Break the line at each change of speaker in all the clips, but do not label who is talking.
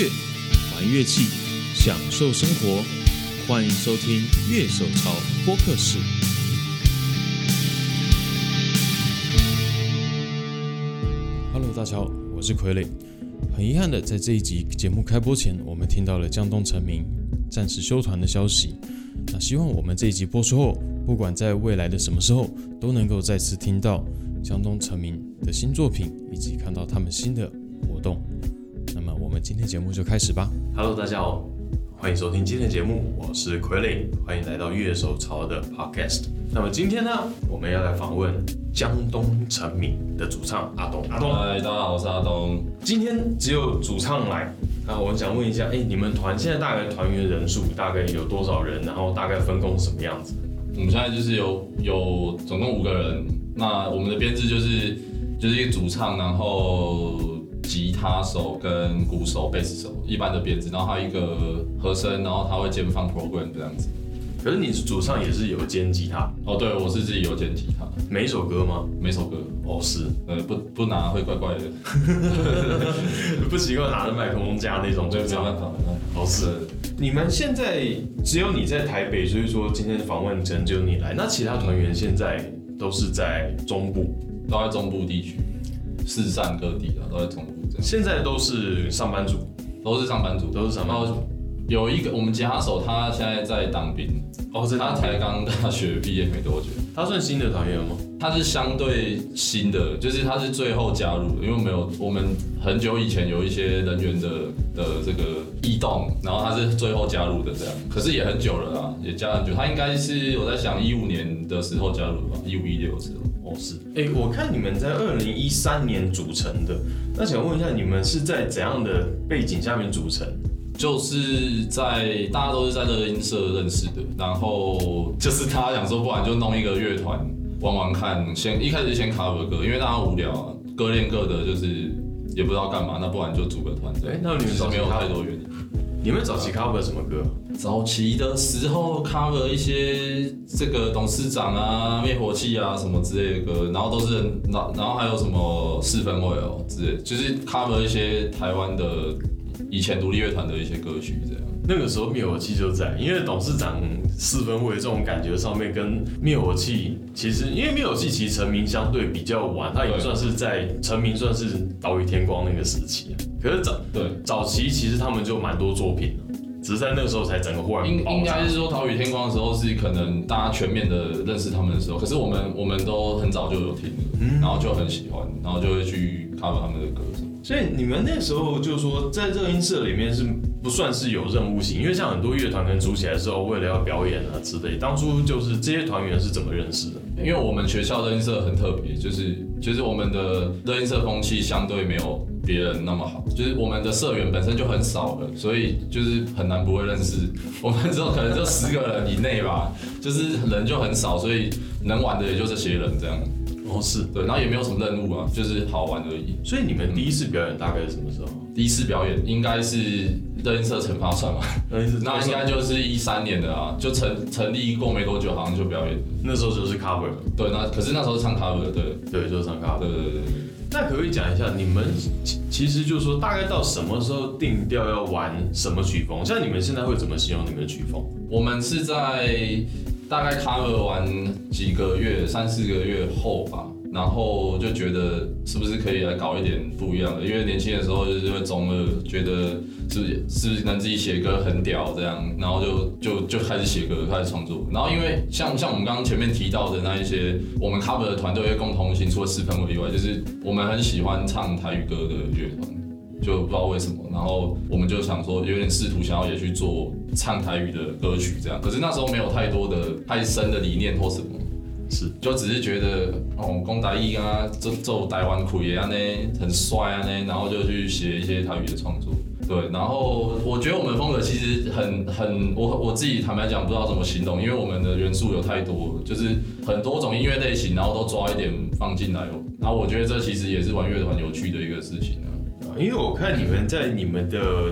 乐，玩乐器，享受生活。欢迎收听《乐手潮播客室》。Hello，大家好，我是傀儡。很遗憾的，在这一集节目开播前，我们听到了江东成名暂时休团的消息。那希望我们这一集播出后，不管在未来的什么时候，都能够再次听到江东成名的新作品，以及看到他们新的活动。今天节目就开始吧。Hello，大家好，欢迎收听今天的节目，我是傀儡，欢迎来到乐手潮的 Podcast。那么今天呢，我们要来访问江东成名的主唱阿东。阿东，
嗨，大家好，我是阿东。
今天只有主唱来。那我想问一下，哎，你们团现在大概团员人数大概有多少人？然后大概分工什么样子？
我们现在就是有有总共五个人。那我们的编制就是就是一个主唱，然后吉他手跟鼓手、贝斯手一般的编制，然后还有一个和声，然后他会兼放 program 这样子。
可是你是主唱也是有兼吉他？
哦，对，我是自己有兼吉他。
每一首歌吗？
每首歌。
哦，是。
呃，不不拿会怪怪的。
不习惯拿着麦克风架那种，
就没办法。
哦，是。你们现在只有你在台北，所以说今天访问只能只有你来。那其他团员现在都是在中部，
都在中部地区，四散各地啊都在中部。
现在都是上班族，
都是上班族，
都是上班族。
有一个我们吉他手，他现在在当兵。哦，他才刚大学毕业没多久。
他算新的团员吗？
他是相对新的，就是他是最后加入的，因为没有我们很久以前有一些人员的的这个异动，然后他是最后加入的这样。可是也很久了啊，也加很久。他应该是我在想一五年的时候加入吧，一五一六的时候。
哦，是。哎，我看你们在二零一三年组成的，那想问一下，你们是在怎样的背景下面组成？
就是在大家都是在乐音社认识的，然后就是他想说，不然就弄一个乐团玩玩看。先一开始先 cover 歌，因为大家无聊，啊，各练各的，就是也不知道干嘛，那不然就组个团。
哎，那你们
没有太多原因。
你们早期 cover 什么歌？
早期的时候 cover 一些这个董事长啊、灭火器啊什么之类的歌，然后都是然然后还有什么四分位哦之类，就是 cover 一些台湾的。以前独立乐团的一些歌曲，这样
那个时候灭火器就在，因为董事长四分位这种感觉上面跟灭火器，其实因为灭火器其实成名相对比较晚，它也算是在成名算是岛屿天光那个时期，可是早
对
早期其实他们就蛮多作品的，只是在那个时候才整个忽然
应应该是说岛屿天光的时候是可能大家全面的认识他们的时候，可是我们我们都很早就有听，然后就很喜欢，然后就会去 cover 他们的歌。
所以你们那时候就是说，在这个音社里面是不算是有任务性，因为像很多乐团可能组起来之后，为了要表演啊之类，当初就是这些团员是怎么认识的？
因为我们学校的音社很特别，就是就是我们的乐音社风气相对没有别人那么好，就是我们的社员本身就很少了，所以就是很难不会认识。我们之后可能就十个人以内吧，就是人就很少，所以能玩的也就这些人这样。
哦，是
对，然后也没有什么任务啊，就是好玩而已。
所以你们第一次表演大概是什么时候？
第一次表演应该是热音社惩罚算吧？那应该就是一三年的啊，就成成立过没多久，好像就表演。
那时候就是 cover。
对，那可是那时候是唱 cover，对
对，就是唱 cover。
对对对对。
那可不可以讲一下，你们其实就是说，大概到什么时候定调要玩什么曲风？像你们现在会怎么形容你们的曲风？
我们是在。大概 cover 完几个月，三四个月后吧，然后就觉得是不是可以来搞一点不一样的？因为年轻的时候就是会中二，觉得是不是是不是能自己写歌很屌这样，然后就就就开始写歌，开始创作。然后因为像像我们刚刚前面提到的那一些，我们 cover 的团队有共同性，除了四分位以外，就是我们很喜欢唱台语歌的乐团。就不知道为什么，然后我们就想说，有点试图想要也去做唱台语的歌曲这样，可是那时候没有太多的太深的理念或什么，
是
就只是觉得哦，公台语啊，做做台湾苦也啊呢，很帅啊呢，然后就去写一些台语的创作。对，然后我觉得我们风格其实很很，我我自己坦白讲不知道怎么形容，因为我们的元素有太多，就是很多种音乐类型，然后都抓一点放进来。然后我觉得这其实也是玩乐团有趣的一个事情啊。
因为我看你们在你们的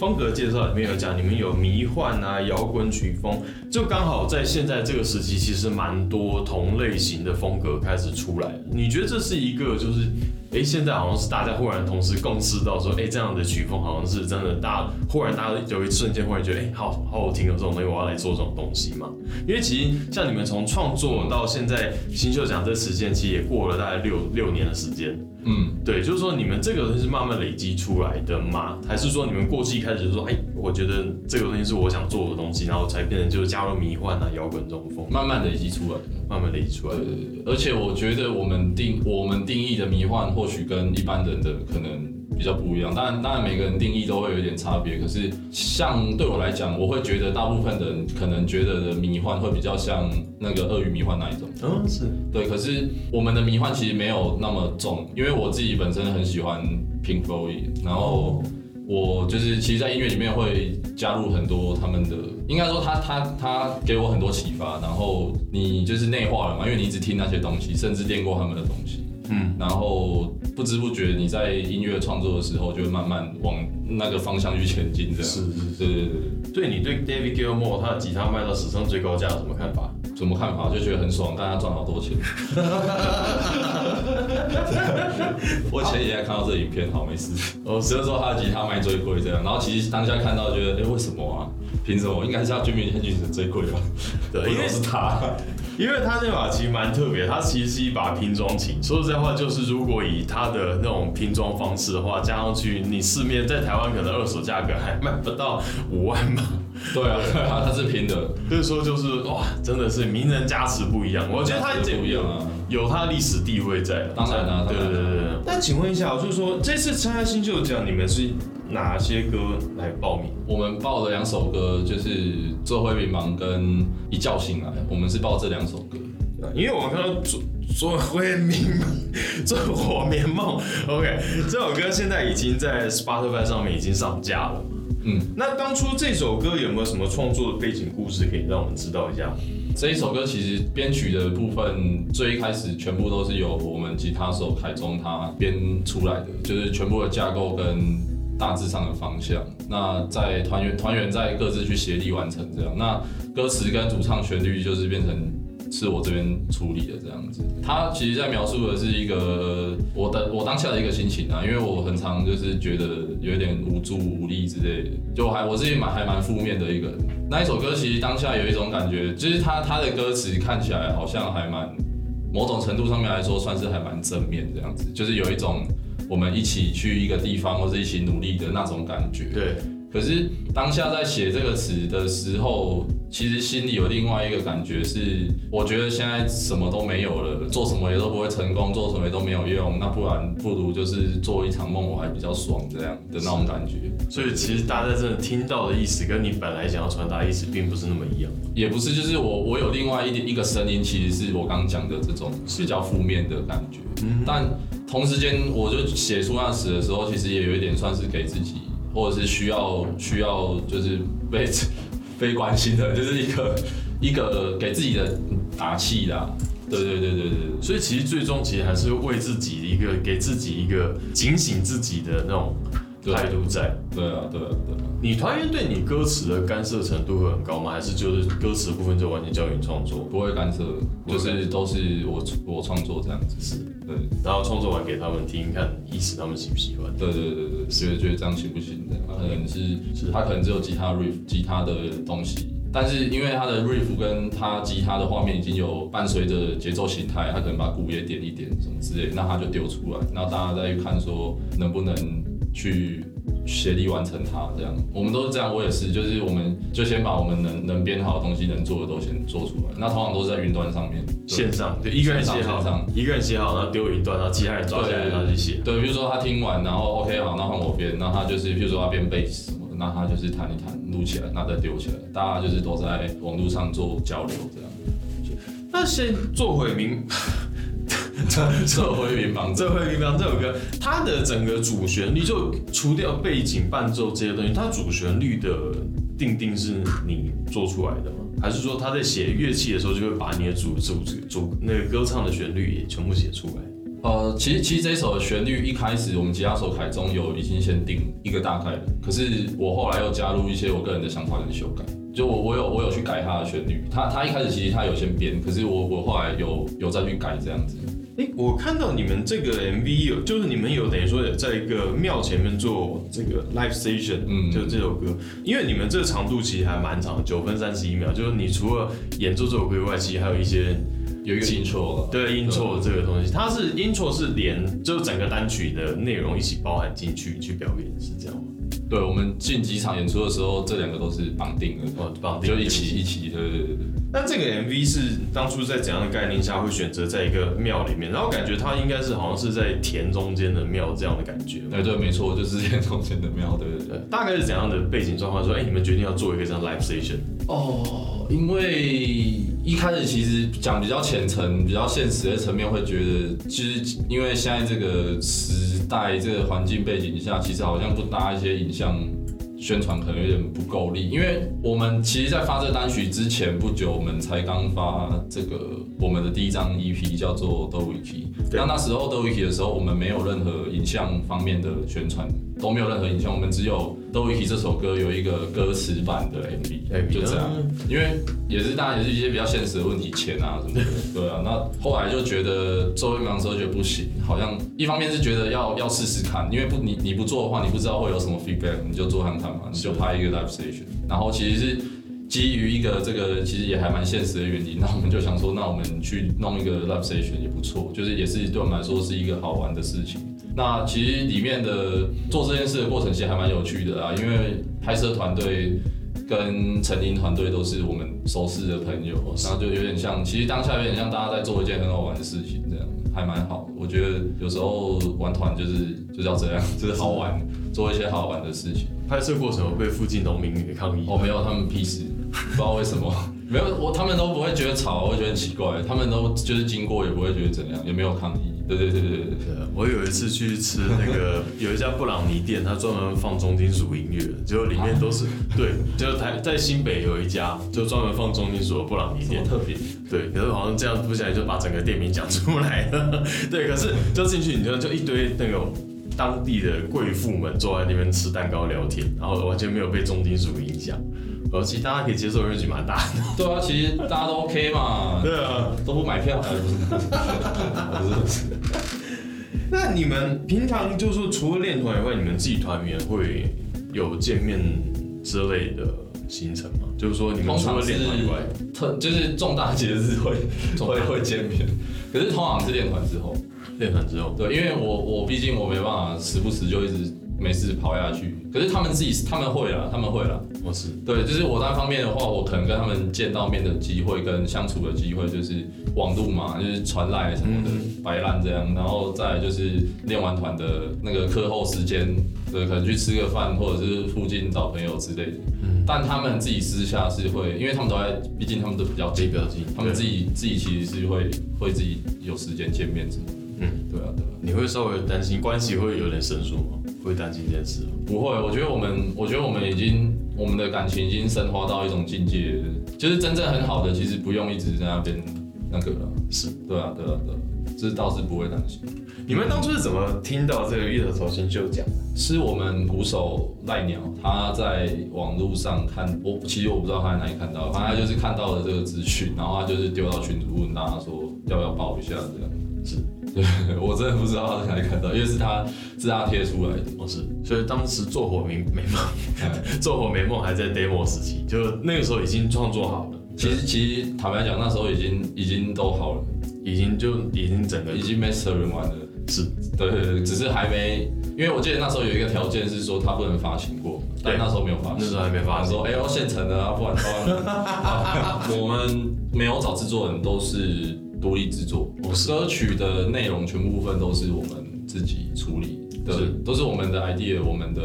风格介绍里面有讲，你们有迷幻啊、摇滚曲风，就刚好在现在这个时期，其实蛮多同类型的风格开始出来。你觉得这是一个就是哎，现在好像是大家忽然同时共识到说，哎，这样的曲风好像是真的，大家忽然大家有一瞬间忽然觉得，哎，好好好听哦，这种东西我要来做这种东西嘛。因为其实像你们从创作到现在新秀奖这时间，其实也过了大概六六年的时间。嗯，对，就是说你们这个东西是慢慢累积出来的吗？还是说你们过去一开始就说，哎，我觉得这个东西是我想做的东西，然后才变成就是加入迷幻啊、摇滚这种风，
慢慢累积出来的，
慢慢累积出来的。
而且我觉得我们定我们定义的迷幻，或许跟一般人的可能。比较不一样，当然，当然每个人定义都会有一点差别。可是，像对我来讲，我会觉得大部分人可能觉得的迷幻会比较像那个鳄鱼迷幻那一种。
嗯，是
对。可是我们的迷幻其实没有那么重，因为我自己本身很喜欢 Pink Floyd，然后我就是其实，在音乐里面会加入很多他们的，应该说他他他给我很多启发，然后你就是内化了嘛，因为你一直听那些东西，甚至练过他们的东西。嗯，然后不知不觉你在音乐创作的时候，就会慢慢往那个方向去前进。这样
是是是，
对对
对。对你对 David Gilmour 他的吉他卖到史上最高价有什么看法？
什么看法？就觉得很爽，大家赚好多钱。我前几天看到这影片，好没事。我只是说他的吉他卖最贵这样，然后其实当下看到觉得，哎，为什么啊？凭什么？应该是要 Jimmy Hendrix 最贵吧？
对，
因为是他。
因为他那把其实蛮特别，它其实是一把拼装琴。说实在话，就是如果以它的那种拼装方式的话，加上去，你市面在台湾可能二手价格还卖不到五万吧。
对啊，它是拼的，
所以说就是哇，真的是名人加持不一样。我觉得它
不一样啊，
有它历史地位在。
当然啊，
对对对对。但请问一下，就是说这次参加新秀奖，你们是？哪些歌来报名？
我们报了两首歌，就是《做回迷茫》跟《一觉醒来》，我们是报这两首歌。
因为我们看到《做做回迷茫》《做火棉梦》，OK，这首歌现在已经在 Spotify 上面已经上架了。嗯，那当初这首歌有没有什么创作的背景故事可以让我们知道一下？
这一首歌其实编曲的部分最一开始全部都是由我们吉他手凯中他编出来的，就是全部的架构跟。大致上的方向，那在团员团员在各自去协力完成这样，那歌词跟主唱旋律就是变成是我这边处理的这样子。他其实在描述的是一个我的我当下的一个心情啊，因为我很常就是觉得有点无助无力之类的，就还我自己蛮还蛮负面的一个。那一首歌其实当下有一种感觉，就是他他的歌词看起来好像还蛮某种程度上面来说算是还蛮正面这样子，就是有一种。我们一起去一个地方，或者一起努力的那种感觉。
对。
可是当下在写这个词的时候，其实心里有另外一个感觉是，我觉得现在什么都没有了，做什么也都不会成功，做什么也都没有用，那不然不如就是做一场梦，我还比较爽这样的那种感觉。
所以其实大家真的听到的意思，跟你本来想要传达意思，并不是那么一样。
也不是，就是我我有另外一点一个声音，其实是我刚刚讲的这种比较负面的感觉。嗯。但同时间，我就写出那时的时候，其实也有一点算是给自己。或者是需要需要就是被被关心的，就是一个 一个给自己的打气的。对对对对对，
所以其实最终其实还是为自己一个给自己一个警醒自己的那种态度在。
对啊对啊对啊。
你团员对你歌词的干涉程度会很高吗？还是就是歌词部分就完全交给你创作？
不会干涉，就是都是我我创作这样子。
是。对，然后创作完给他们听，看意思他们喜不喜欢。
对对对对，觉得觉得这样行不行的？他可能是是，他可能只有吉他 riff，吉他的东西，但是因为他的 riff 跟他吉他的画面已经有伴随着节奏形态，他可能把鼓也点一点什么之类，那他就丢出来，然后大家再去看说能不能去。协力完成它，这样我们都是这样，我也是，就是我们就先把我们能能编好的东西，能做的都先做出来。那通常都是在云端上面，
线上，对，一个人写好，一个人写好，然后丢云端，然后其他人抓起来，然后去写。
对，比如说他听完，然后 OK 好，那换我编，那他就是，比如说他编贝斯什么的，那他就是弹一弹，录起来，那再丢起来，大家就是都在网络上做交流，这样。
那先做回名。
这回民房，
这回民房这首歌，它的整个主旋律就除掉背景伴奏这些东西，它主旋律的定定是你做出来的吗？还是说他在写乐器的时候就会把你的主主主那个歌唱的旋律也全部写出来？
呃，其实其实这首的旋律一开始我们吉他手凯中有已经先定一个大概的，可是我后来又加入一些我个人的想法跟修改，就我我有我有去改他的旋律，他他一开始其实他有先编，可是我我后来有有再去改这样子。
哎，我看到你们这个 MV 有，就是你们有等于说有在一个庙前面做这个 live station，嗯，就这首歌，因为你们这个长度其实还蛮长，九分三十一秒，就是你除了演奏这首歌以外，其实还有一些
有一个 intro，
对 intro 这个东西，它是 intro 是连就整个单曲的内容一起包含进去去表演，是这样吗？
对，我们进几场演出的时候，这两个都是绑定的，
哦，绑定
就一起一起，对对对对。
那这个 MV 是当初在怎样的概念下会选择在一个庙里面？然后感觉它应该是好像是在田中间的庙这样的感觉。
哎，对，没错，就是田中间的庙，对对对。
大概是怎样的背景状况？说，哎，你们决定要做一个这样 live station？
哦，因为一开始其实讲比较浅层、比较现实的层面，会觉得，其实因为现在这个时代、这个环境背景下，其实好像不搭一些影像。宣传可能有点不够力，因为我们其实，在发这单曲之前不久，我们才刚发这个我们的第一张 EP，叫做《The Wiki》。那那时候《The Wiki》的时候，我们没有任何影像方面的宣传。都没有任何影像，我们只有《Do Wiki》这首歌有一个歌词版的 MV，就这样。因为也是当然也是一些比较现实的问题，钱啊什么的。对啊，那后来就觉得做一忙时候觉得不行，好像一方面是觉得要要试试看，因为不你你不做的话，你不知道会有什么 feedback，你就做看看嘛，你就拍一个 live station。然后其实是基于一个这个其实也还蛮现实的原因，那我们就想说，那我们去弄一个 live station 也不错，就是也是对我们来说是一个好玩的事情。那其实里面的做这件事的过程其实还蛮有趣的啊，因为拍摄团队跟成林团队都是我们熟识的朋友，然后就有点像，其实当下有点像大家在做一件很好玩的事情，这样还蛮好。我觉得有时候玩团就是就是要这样，就是好玩，做一些好玩的事情。
拍摄过程被附近农民给抗议？
哦，没有，他们屁事，不知道为什么，没有我，他们都不会觉得吵，会觉得很奇怪，他们都就是经过也不会觉得怎样，也没有抗议。对对对对对，
我有一次去吃那个 有一家布朗尼店，他专门放重金属音乐，结果里面都是对，就台在新北有一家就专门放重金属的布朗尼店，
特别？
对，可是好像这样不小心就把整个店名讲出来了，对，可是就进去你就就一堆那个当地的贵妇们坐在那边吃蛋糕聊天，然后完全没有被重金属影响。而且大家可以接受的面积蛮大的。
对啊，其实大家都 OK 嘛。
对啊，
都不买票。
那你们平常就是说，除了练团以外，你们自己团员会有见面之类的行程吗？就是说，你们除了练团以外，
特就是重大节日会会会见面。可是通常是练团之后，
练团之后。
对，因为我我毕竟我没办法时不时就一直。没事跑下去，可是他们自己他们会了，他们会了。
我是
对，就是我单方面的话，我可能跟他们见到面的机会跟相处的机会，就是网路嘛，就是传来什么的白烂这样，然后再就是练完团的那个课后时间，对，可能去吃个饭，或者是附近找朋友之类的。嗯，但他们自己私下是会，因为他们都在，毕竟他们都比较近，
比较近，
他们自己自己其实是会会自己有时间见面，嗯，对啊，对啊。
你会稍微担心关系会有点生疏吗？不会担心这件事？
不会，我觉得我们，我觉得我们已经，我们的感情已经升华到一种境界，就是真正很好的，其实不用一直在那边那个了。
是，
对啊，对啊，对，这倒是不会担心。
你们当初是怎么听到这个月头重新秀讲？
是我们鼓手赖鸟，他在网络上看，我其实我不知道他在哪里看到，反正就是看到了这个资讯，然后他就是丢到群组问大家说要不要报一下这样。
是。
对，我真的不知道他在哪里看到，因为是他是他贴出来的。
哦，是，所以当时做火没没梦，做火没梦还在 demo 时期，就那个时候已经创作好了。
其实其实坦白讲，那时候已经已经都好了，
已经就已经整个
已经 mastering 完了。
是，对
对，只是还没，因为我记得那时候有一个条件是说他不能发行过，但那时候没有发行，
那时候还没发
行。说哎，要现成的啊，不然的话，我们没有找制作人，都是。独立制作，歌曲的内容全部部分都是我们自己处理的，都是我们的 idea，我们的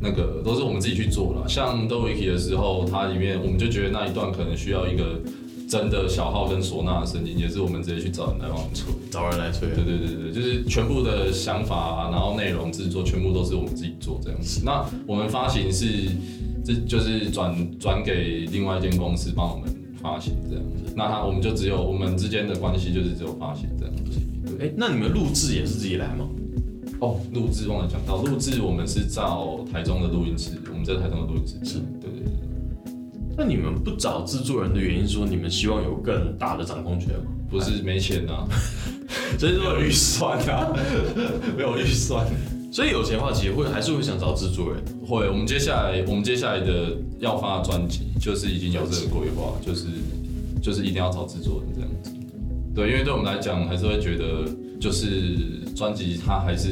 那个都是我们自己去做了。像《The Wiki》的时候，它里面我们就觉得那一段可能需要一个真的小号跟唢呐的声音，也是我们直接去找人来帮我们吹，
找人来吹。
对对对对，就是全部的想法，然后内容制作全部都是我们自己做这样子。那我们发行是，这就是转转给另外一间公司帮我们。发行这样子，那他我们就只有我们之间的关系就是只有发行这样子。
哎，那你们录制也是自己来吗？
哦，录制忘了讲到，录制我们是照台中的录音室，我们在台中的录音室。
是，
对对对。
那你们不找制作人的原因，说你们希望有更大的掌控权吗？
不是没钱呐，
所以说
没有预算啊，没有预算。
所以有钱的话，其实会还是会想找制作人。
会，我们接下来我们接下来的要发的专辑，就是已经有这个规划，就是就是一定要找制作人这样子。对，因为对我们来讲，还是会觉得就是专辑它还是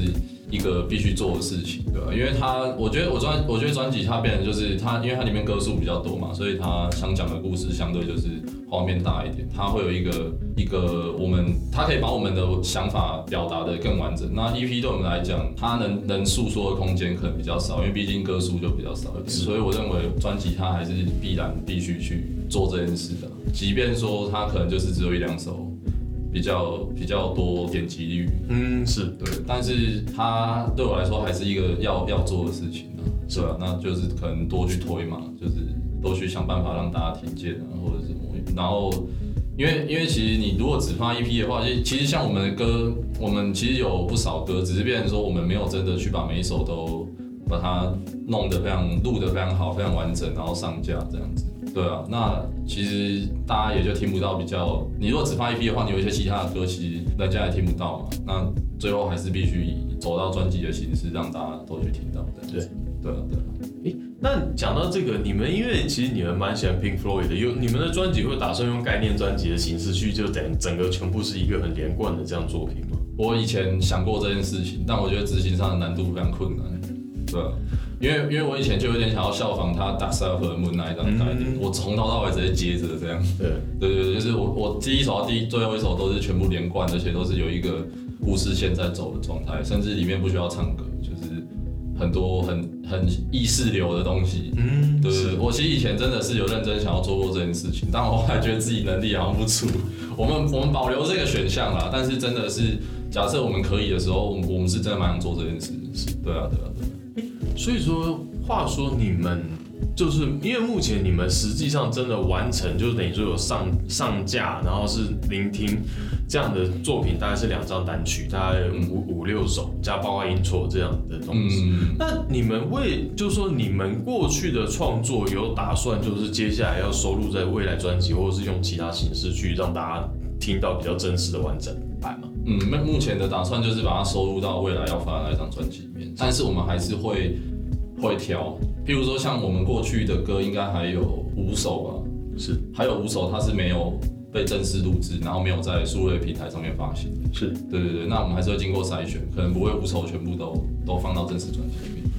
一个必须做的事情，对吧？因为它，我觉得我专，我觉得专辑它变成就是它，因为它里面歌数比较多嘛，所以它想讲的故事相对就是画面大一点，它会有一个一个我们，它可以把我们的想法表达的更完整。那 EP 对我们来讲，它能能诉说的空间可能比较少，因为毕竟歌数就比较少一点，所以我认为专辑它还是必然必须去做这件事的，即便说它可能就是只有一两首。比较比较多点击率，
嗯，是
对，但是它对我来说还是一个要要做的事情啊，是吧？那就是可能多去推嘛，就是多去想办法让大家听见啊，或者什么。然后，因为因为其实你如果只发一批的话，其实其实像我们的歌，我们其实有不少歌，只是变成说我们没有真的去把每一首都把它弄得非常录得非常好，非常完整，然后上架这样子。对啊，那其实大家也就听不到比较。你如果只发一批的话，你有一些其他的歌，其实人家也听不到嘛。那最后还是必须以走到专辑的形式，让大家都去听到的。
对，
对啊，对啊。
诶，那讲到这个，你们因为其实你们蛮喜欢 Pink Floyd 的，有你们的专辑会打算用概念专辑的形式去，就等整个全部是一个很连贯的这样作品吗？
我以前想过这件事情，但我觉得执行上的难度非常困难。对。因为因为我以前就有点想要效仿他《Dark Side of the Moon》那一张概念，我从头到尾直接接着这样。
对
对对，就是我我第一首到第最后一首都是全部连贯，而且都是有一个故事线在走的状态，甚至里面不需要唱歌，就是很多很很意识流的东西。嗯，对，我其实以前真的是有认真想要做过这件事情，但我后来觉得自己能力好像不足。我们我们保留这个选项啦，但是真的是假设我们可以的时候，我们是真的蛮想做这件事。是，对啊，对啊，对。
所以说，话说你们就是因为目前你们实际上真的完成，就等于说有上上架，然后是聆听这样的作品，大概是两张单曲，大概五五六首，加包括音错这样的东西。那你们为就是说你们过去的创作有打算，就是接下来要收录在未来专辑，或者是用其他形式去让大家听到比较真实的完整
嗯，目前的打算就是把它收录到未来要发的那张专辑里面，但是我们还是会会挑，譬如说像我们过去的歌，应该还有五首吧，
是，
还有五首它是没有被正式录制，然后没有在数位平台上面发行的，
是。
对对对，那我们还是会经过筛选，可能不会五首全部都都放到正式专辑里面，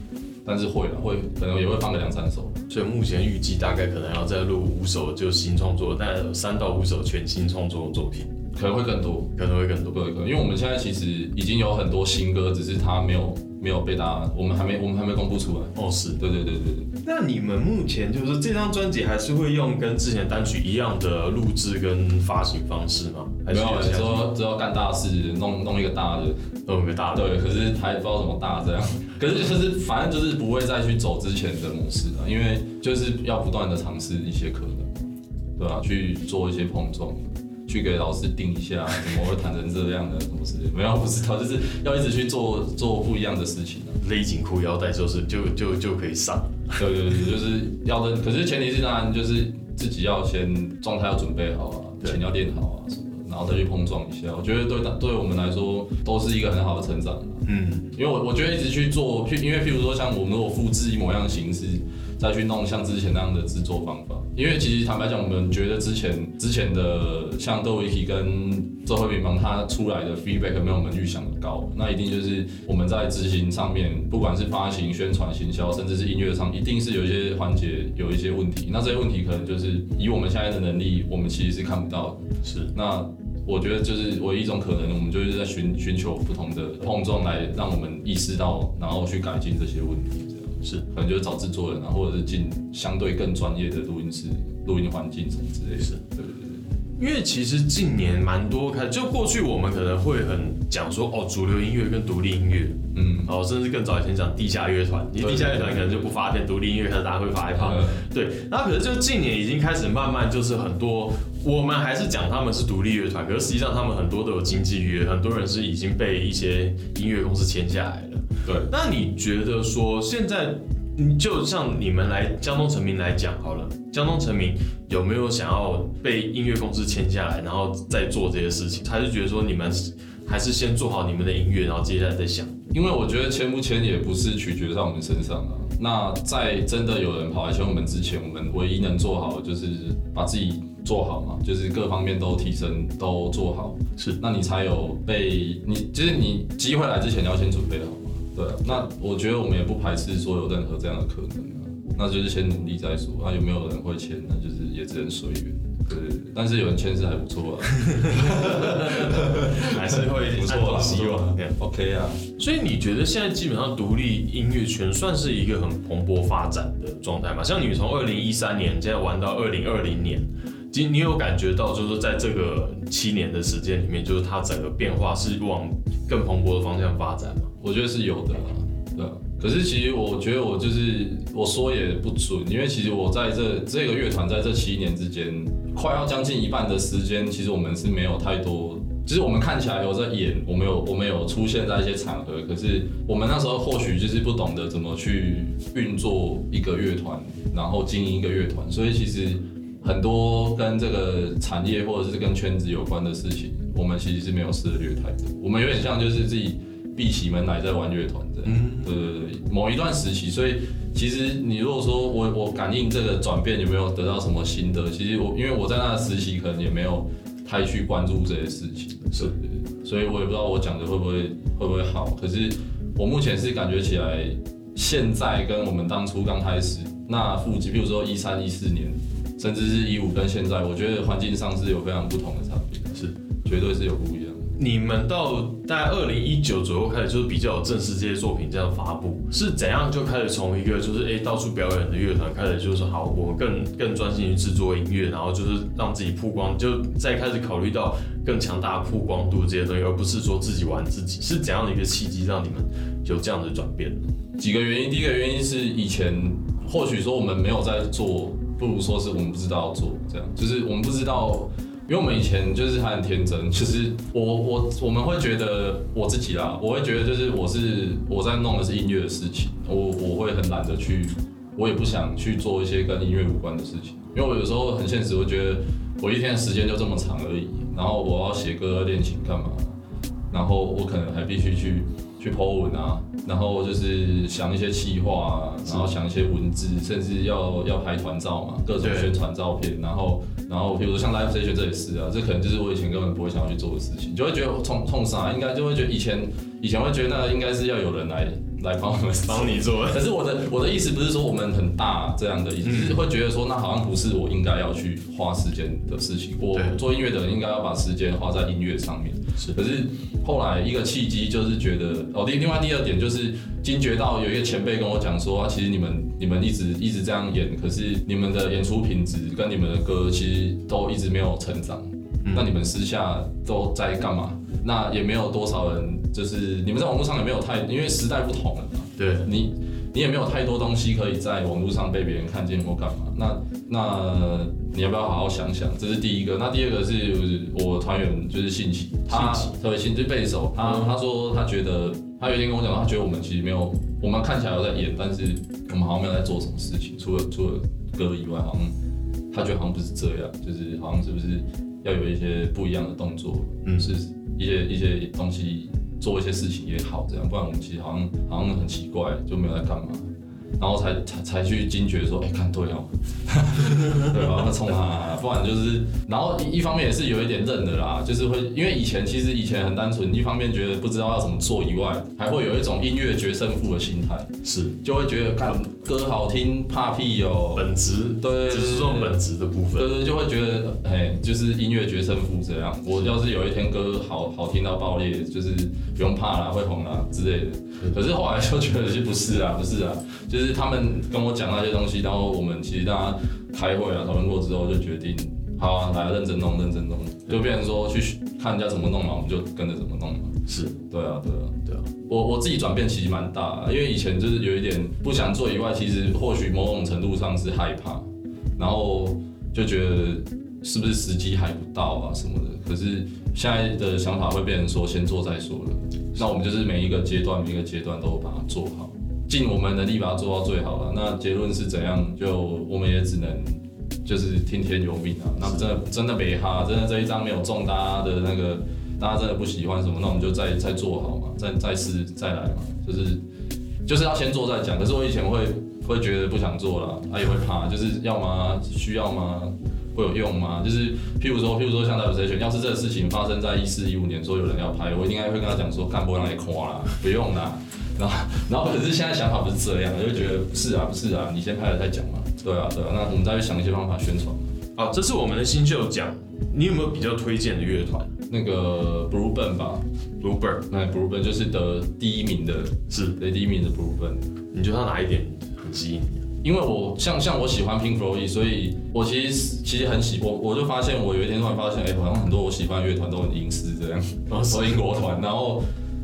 但是会了，会可能也会放个两三首，
所以目前预计大概可能要再录五首就新创作，但三到五首全新创作的作品。
可能会更多，
可能会更多，
对，可能因为我们现在其实已经有很多新歌，只是它没有没有被大家，我们还没我们还没公布出来。
哦，是
对对对对对。
那你们目前就是这张专辑还是会用跟之前单曲一样的录制跟发行方式吗？
没有，只要只要干大事，弄弄一个大的，
弄一个大的。
对，可是还不知道怎么大这样。可是就是反正就是不会再去走之前的模式了，因为就是要不断的尝试一些可能，对吧？去做一些碰撞。去给老师定一下，怎么会弹成这样的什么事？没有不知道，就是要一直去做做不一样的事情啊。
勒紧裤腰带就是就就就可以上。
对对对，就是要的。可是前提是当然就是自己要先状态要准备好啊，钱要练好啊什么，然后再去碰撞一下。我觉得对对我们来说都是一个很好的成长。嗯，因为我我觉得一直去做，因为譬如说像我们如果复制一模一样的形式。再去弄像之前那样的制作方法，因为其实坦白讲，我们觉得之前之前的像窦唯奇跟周慧敏帮他出来的 feedback 没有我们预想的高，那一定就是我们在执行上面，不管是发行、宣传、行销，甚至是音乐上，一定是有一些环节有一些问题。那这些问题可能就是以我们现在的能力，我们其实是看不到的。
是，
那我觉得就是唯一一种可能，我们就是在寻寻求不同的碰撞来让我们意识到，然后去改进这些问题。是，可能就是找制作人啊，或者是进相对更专业的录音室、录音环境什么之类的。是，对对对。
因为其实近年蛮多看，就过去我们可能会很讲说哦，主流音乐跟独立音乐，嗯，哦，甚至更早以前讲地下乐团，因为地下乐团可能就不发片，独立音乐可能大家会发一发。对，那可是就近年已经开始慢慢就是很多，我们还是讲他们是独立乐团，可是实际上他们很多都有经纪约，很多人是已经被一些音乐公司签下来了。
对，
那你觉得说现在，就像你们来江东成名来讲好了，江东成名有没有想要被音乐公司签下来，然后再做这些事情？还是觉得说你们还是先做好你们的音乐，然后接下来再想？
因为我觉得签不签也不是取决在我们身上啊。那在真的有人跑来签我们之前，我们唯一能做好的就是把自己做好嘛，就是各方面都提升，都做好。
是，
那你才有被你，就是你机会来之前你要先准备好嘛。对啊，那我觉得我们也不排斥说有任何这样的可能啊，那就是先努力再说。啊，有没有人会签，那就是也只能随缘。对，但是有人签是还不错啊，
还是会
不错啦，
希望。
OK 啊。
所以你觉得现在基本上独立音乐圈算是一个很蓬勃发展的状态吗？像你从二零一三年现在玩到二零二零年，其实你有感觉到，就是在这个七年的时间里面，就是它整个变化是往更蓬勃的方向发展吗？
我觉得是有的，对。可是其实我觉得我就是我说也不准，因为其实我在这这个乐团在这七年之间，快要将近一半的时间，其实我们是没有太多，其实我们看起来有在演，我们有我们有出现在一些场合，可是我们那时候或许就是不懂得怎么去运作一个乐团，然后经营一个乐团，所以其实很多跟这个产业或者是跟圈子有关的事情，我们其实是没有涉猎太多，我们有点像就是自己。闭起门来在玩乐团这样，对对对，某一段时期，所以其实你如果说我我感应这个转变有没有得到什么心得，其实我因为我在那实习可能也没有太去关注这些事情，是，所以我也不知道我讲的会不会会不会好，可是我目前是感觉起来，现在跟我们当初刚开始那附近，比如说一三一四年，甚至是一五跟现在，我觉得环境上是有非常不同的差别，
是，
绝对是有不一样。
你们到大概二零一九左右开始，就是比较有正式这些作品这样发布，是怎样就开始从一个就是哎到处表演的乐团，开始就是说好，我们更更专心于制作音乐，然后就是让自己曝光，就再开始考虑到更强大的曝光度这些东西，而不是说自己玩自己，是怎样的一个契机让你们有这样的转变？
几个原因，第一个原因是以前或许说我们没有在做，不如说是我们不知道做，这样就是我们不知道。因为我们以前就是还很天真，其实我我我们会觉得我自己啦，我会觉得就是我是我在弄的是音乐的事情，我我会很懒得去，我也不想去做一些跟音乐无关的事情，因为我有时候很现实，我觉得我一天的时间就这么长而已，然后我要写歌练琴干嘛，然后我可能还必须去去 po 文啊，然后就是想一些企划啊，然后想一些文字，甚至要要拍团照嘛，各种宣传照片，然后。然后，比如说像 live station 这也是啊，这可能就是我以前根本不会想要去做的事情，就会觉得痛痛啥，应该就会觉得以前以前会觉得那应该是要有人来来帮我们
帮你做。
可是我的我的意思不是说我们很大这样的意思，是会觉得说那好像不是我应该要去花时间的事情。我做音乐的人应该要把时间花在音乐上面。
是，
可是后来一个契机就是觉得哦，另另外第二点就是惊觉到有一个前辈跟我讲说，啊，其实你们你们一直一直这样演，可是你们的演出品质跟你们的歌其实都一直没有成长。那你们私下都在干嘛？那也没有多少人，就是你们在网络上也没有太，因为时代不同了嘛。
对
你。你也没有太多东西可以在网络上被别人看见或干嘛，那那你要不要好好想想？这是第一个。那第二个是我团员就是信奇，他特别信就背手，他他说他觉得他有一天跟我讲，他觉得我们其实没有，我们看起来有在演，但是我们好像没有在做什么事情，除了除了歌以外，好像他觉得好像不是这样，就是好像是不是要有一些不一样的动作，嗯，是一些一些东西。做一些事情也好，这样，不然我们其实好像好像很奇怪，就没有在干嘛，然后才才才去惊觉说，哎，看对哦，对吧？冲他，不然就是，然后一一方面也是有一点认的啦，就是会，因为以前其实以前很单纯，一方面觉得不知道要怎么做以外，还会有一种音乐决胜负的心态，
是，
就会觉得看歌好听怕屁哦，
本质，
对，
只是说本质的部分，
对对，就会觉得，哎，就是音乐决胜负这样，我要是有一天歌好好听到爆裂，就是不用怕啦，会红啦之类的，可是后来就觉得是不是啊，不是啊，就是他们跟我讲那些东西，然后我们其实大家开会啊讨论过之后就决定，好啊，来认真弄，认真弄，就变成说去看人家怎么弄嘛，我们就跟着怎么弄嘛。
是
对啊，对啊，
对啊。
我我自己转变其实蛮大，因为以前就是有一点不想做以外，其实或许某种程度上是害怕，然后就觉得是不是时机还不到啊什么的。可是现在的想法会变成说先做再说了。那我们就是每一个阶段每一个阶段都把它做好。尽我们能力把它做到最好了。那结论是怎样，就我们也只能就是听天由命啊。那真的真的没哈，真的这一张没有中大家的那个大家真的不喜欢什么，那我们就再再做好嘛，再再试再来嘛，就是就是要先做再讲。可是我以前会会觉得不想做了，啊也会怕，就是要吗？需要吗？会有用吗？就是譬如说，譬如说像 W C 选，要是这个事情发生在一四一五年，说有人要拍，我应该会跟他讲说，干不让你夸啦，不用啦。然后然后可是现在想法不是这样，我就觉得不是啊，不是啊，你先拍了再讲嘛。对啊，对啊，那我们再去想一些方法宣传。
好，这是我们的新秀奖，你有没有比较推荐的乐团
那个 Blue Burn 吧
，？Bluebird
那 Blue Burn 就是得第一名的，
是，
得，第一名的 Blue Burn。
你觉得他哪一点很吸引你？
因为我像像我喜欢 Pink Floyd，所以我其实其实很喜我我就发现我有一天突然发现，哎、好像很多我喜欢的乐团都很英式这样，
哦
都英国团，然后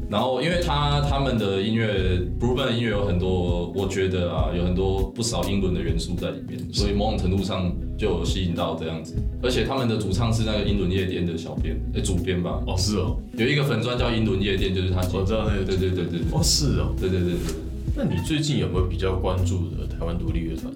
然后因为他他们的音乐 Blue Burn 的音乐有很多，我觉得啊有很多不少英伦的元素在里面，所以某种程度上就有吸引到这样子，而且他们的主唱是那个英伦夜店的小编，哎、主编吧，
哦，是哦，
有一个粉钻叫英伦夜店，就是他
我知道那个
对对对对对
哦，是哦。
对对对对。
那你最近有没有比较关注的台湾独立乐团？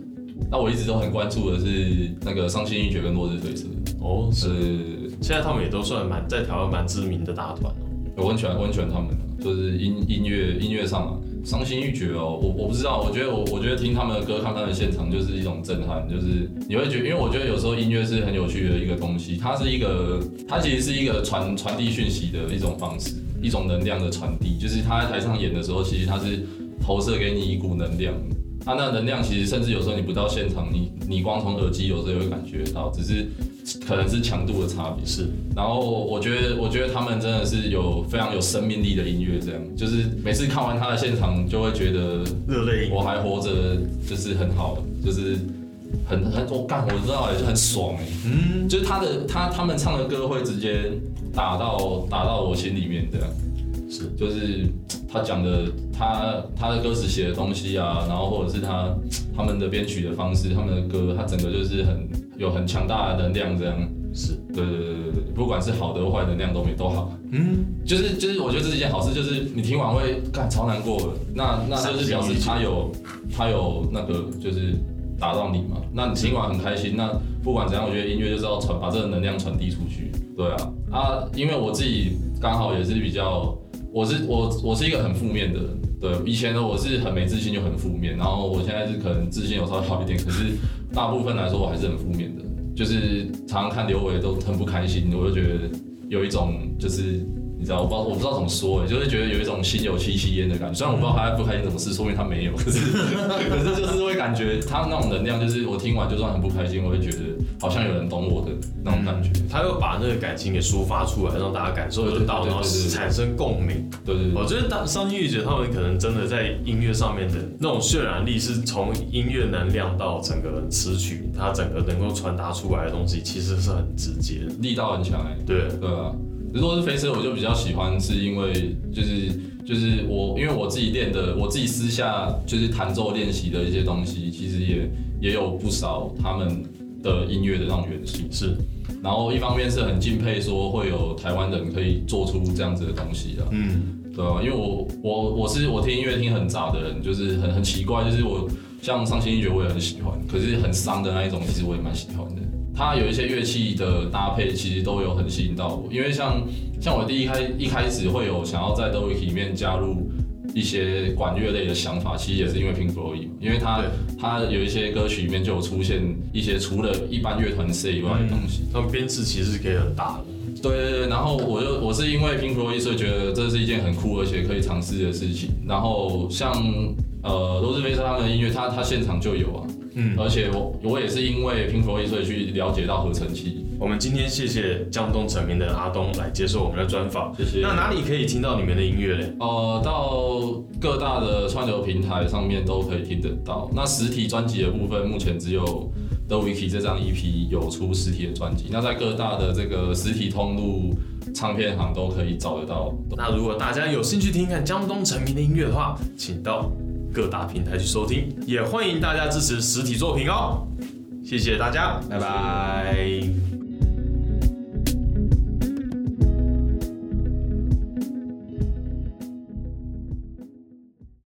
那我一直都很关注的是那个伤心欲绝跟落日飞车，
哦，是，
是
现在他们也都算蛮在台湾蛮知名的大团哦。
我很喜欢，我很喜欢他们，就是音音乐音乐上啊，伤心欲绝哦，我我不知道，我觉得我我觉得听他们的歌，看他们的现场就是一种震撼，就是你会觉得，因为我觉得有时候音乐是很有趣的一个东西，它是一个，它其实是一个传传递讯息的一种方式，一种能量的传递，就是他在台上演的时候，其实他是投射给你一股能量。他那能量其实甚至有时候你不到现场，你你光从耳机有时候也会感觉到，只是可能是强度的差别。
是，
然后我觉得，我觉得他们真的是有非常有生命力的音乐，这样就是每次看完他的现场，就会觉得
热泪盈
我还活着，就是很好，就是很很我干，我知道也就很爽哎，
嗯，
就是他的他他们唱的歌会直接打到打到我心里面这样。
是，
就是他讲的，他他的歌词写的东西啊，然后或者是他他们的编曲的方式，他们的歌，他整个就是很有很强大的能量，这样，
是，
对对对对对，不管是好的或坏能量都没都好，
嗯，
就是就是我觉得这是一件好事，就是你听完会干超难过的，那那就是表示他有他有那个就是打到你嘛，那你听完很开心，那不管怎样，我觉得音乐就是要传把这个能量传递出去，对啊。啊，因为我自己刚好也是比较。我是我我是一个很负面的人，对，以前的我是很没自信就很负面，然后我现在是可能自信有稍微好一点，可是大部分来说我还是很负面的，就是常常看刘伟都很不开心，我就觉得有一种就是你知道我不知道我不知道怎么说哎，就是觉得有一种心有戚戚焉的感觉，虽然我不知道他不开心什么事，说明他没有，可是 可是就是会感觉他那种能量，就是我听完就算很不开心，我会觉得好像有人懂我的那种感觉，
他又把那个感情给抒发出来，让大家感受得到，然后产生共鸣。
对对对。
我觉得当上音乐节他们可能真的在音乐上面的那种渲染力，是从音乐能量到整个词曲，它整个能够传达出来的东西，其实是很直接。
力道很强哎、
对，
对啊，如果是飞车，我就比较喜欢，是因为就是就是我因为我自己练的，我自己私下就是弹奏练习的一些东西，其实也也有不少他们的音乐的那种元素。
是，
然后一方面是很敬佩说会有台湾人可以做出这样子的东西啊，
嗯，
对啊，因为我我我是我听音乐听很杂的人，就是很很奇怪，就是我像伤心音乐我也很喜欢，可是很伤的那一种，其实我也蛮喜欢的。它有一些乐器的搭配，其实都有很吸引到我，因为像像我第一开一开始会有想要在 d o w i k 里面加入一些管乐类的想法，其实也是因为 Pink Floyd，嘛因为它
对
它有一些歌曲里面就有出现一些除了一般乐团 C 以外的东西。
他们编制其实是可以很大的。
对对对，然后我就我是因为 Pink Floyd，所以觉得这是一件很酷而且可以尝试的事情。然后像呃罗斯菲特他们的音乐，他他现场就有啊，
嗯，
而且我我也是因为 Pink Floyd 所以去了解到合成器。
我们今天谢谢江东成名的阿东来接受我们的专访。
谢谢。
那哪里可以听到你们的音乐嘞？
呃，到各大的串流平台上面都可以听得到。那实体专辑的部分，目前只有 The Wiki 这张 EP 有出实体的专辑。那在各大的这个实体通路、唱片行都可以找得到。
那如果大家有兴趣听看江东成名的音乐的话，请到各大平台去收听，也欢迎大家支持实体作品哦。谢谢大家，拜拜。